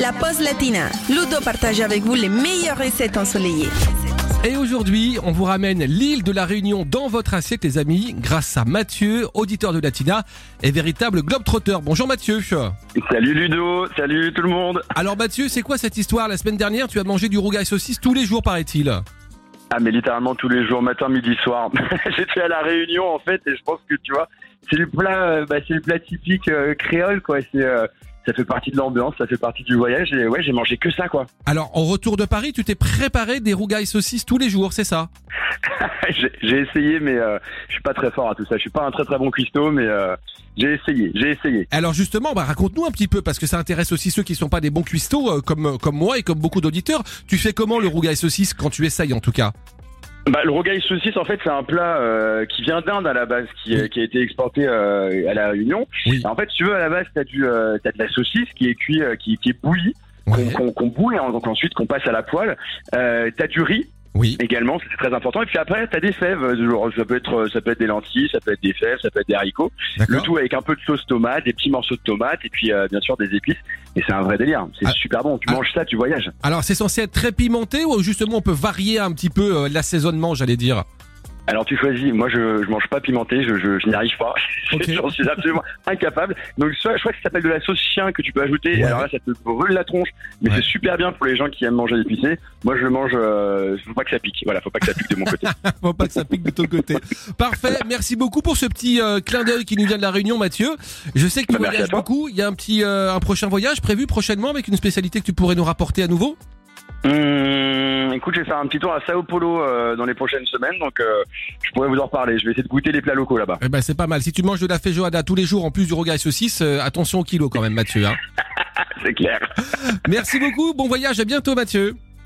La pause latina. Ludo partage avec vous les meilleures recettes ensoleillées. Et aujourd'hui, on vous ramène l'île de la Réunion dans votre assiette, les amis, grâce à Mathieu, auditeur de Latina et véritable globetrotter. Bonjour Mathieu. Salut Ludo, salut tout le monde. Alors Mathieu, c'est quoi cette histoire? La semaine dernière, tu as mangé du rougail saucisse tous les jours, paraît-il. Ah mais littéralement tous les jours, matin, midi, soir. J'étais à la Réunion en fait et je pense que tu vois, c'est le plat, euh, bah, c'est le plat typique euh, créole quoi. C'est euh, ça fait partie de l'ambiance, ça fait partie du voyage et ouais, j'ai mangé que ça quoi. Alors, en retour de Paris, tu t'es préparé des rougailles saucisses tous les jours, c'est ça? J'ai essayé mais euh, je suis pas très fort à tout ça. Je suis pas un très très bon cuistot mais euh, j'ai essayé, j'ai essayé. Alors justement, bah, raconte-nous un petit peu, parce que ça intéresse aussi ceux qui sont pas des bons cuistots, euh, comme, comme moi et comme beaucoup d'auditeurs. Tu fais comment le rougail saucisse quand tu essayes en tout cas? Bah, le rogaille saucisse, en fait, c'est un plat euh, qui vient d'Inde à la base, qui, Oui. qui a été exporté euh, à la Réunion. Oui. En fait, tu veux, à la base, t'as du, euh, t'as de la saucisse qui est cuit, euh, qui, qui est bouillie, qu'on Ouais. qu'on qu'on bouille, hein, donc ensuite qu'on passe à la poêle. Euh, t'as du riz Oui. également, c'est très important. Et puis après, t'as des fèves. genre, ça peut être, ça peut être des lentilles, ça peut être des fèves, ça peut être des haricots. Le tout avec un peu de sauce tomate, des petits morceaux de tomate, et puis euh, bien sûr des épices. Et c'est un vrai délire. C'est Ah. super bon. Tu Ah. manges ça, tu voyages. Alors, c'est censé être très pimenté ou justement on peut varier un petit peu euh, l'assaisonnement, j'allais dire? Alors tu choisis. Moi, je, je mange pas pimenté. Je, je, je n'y arrive pas. Ok. J'en suis absolument incapable. Donc soit, je crois que ça s'appelle de la sauce chien que tu peux ajouter. Ouais. Alors là, ça te brûle la tronche, mais Ouais. c'est super bien pour les gens qui aiment manger épicé. Moi, je le mange. Euh, faut pas que ça pique. Voilà, faut pas que ça pique de mon côté. Faut pas que ça pique de ton côté. Parfait. Merci beaucoup pour ce petit euh, clin d'œil qui nous vient de la Réunion, Mathieu. Je sais que tu Bah, voyages beaucoup. Il y a un petit, euh, un prochain voyage prévu prochainement avec une spécialité que tu pourrais nous rapporter à nouveau? Hum, écoute, je vais faire un petit tour à Sao Paulo euh, dans les prochaines semaines, donc euh, je pourrais vous en reparler. Je vais essayer de goûter les plats locaux là-bas. Eh ben, c'est pas mal. Si tu manges de la feijoada tous les jours en plus du rogail saucisse, euh, attention au kilo quand même, Mathieu. hein. C'est clair. Merci beaucoup. Bon voyage. À bientôt, Mathieu.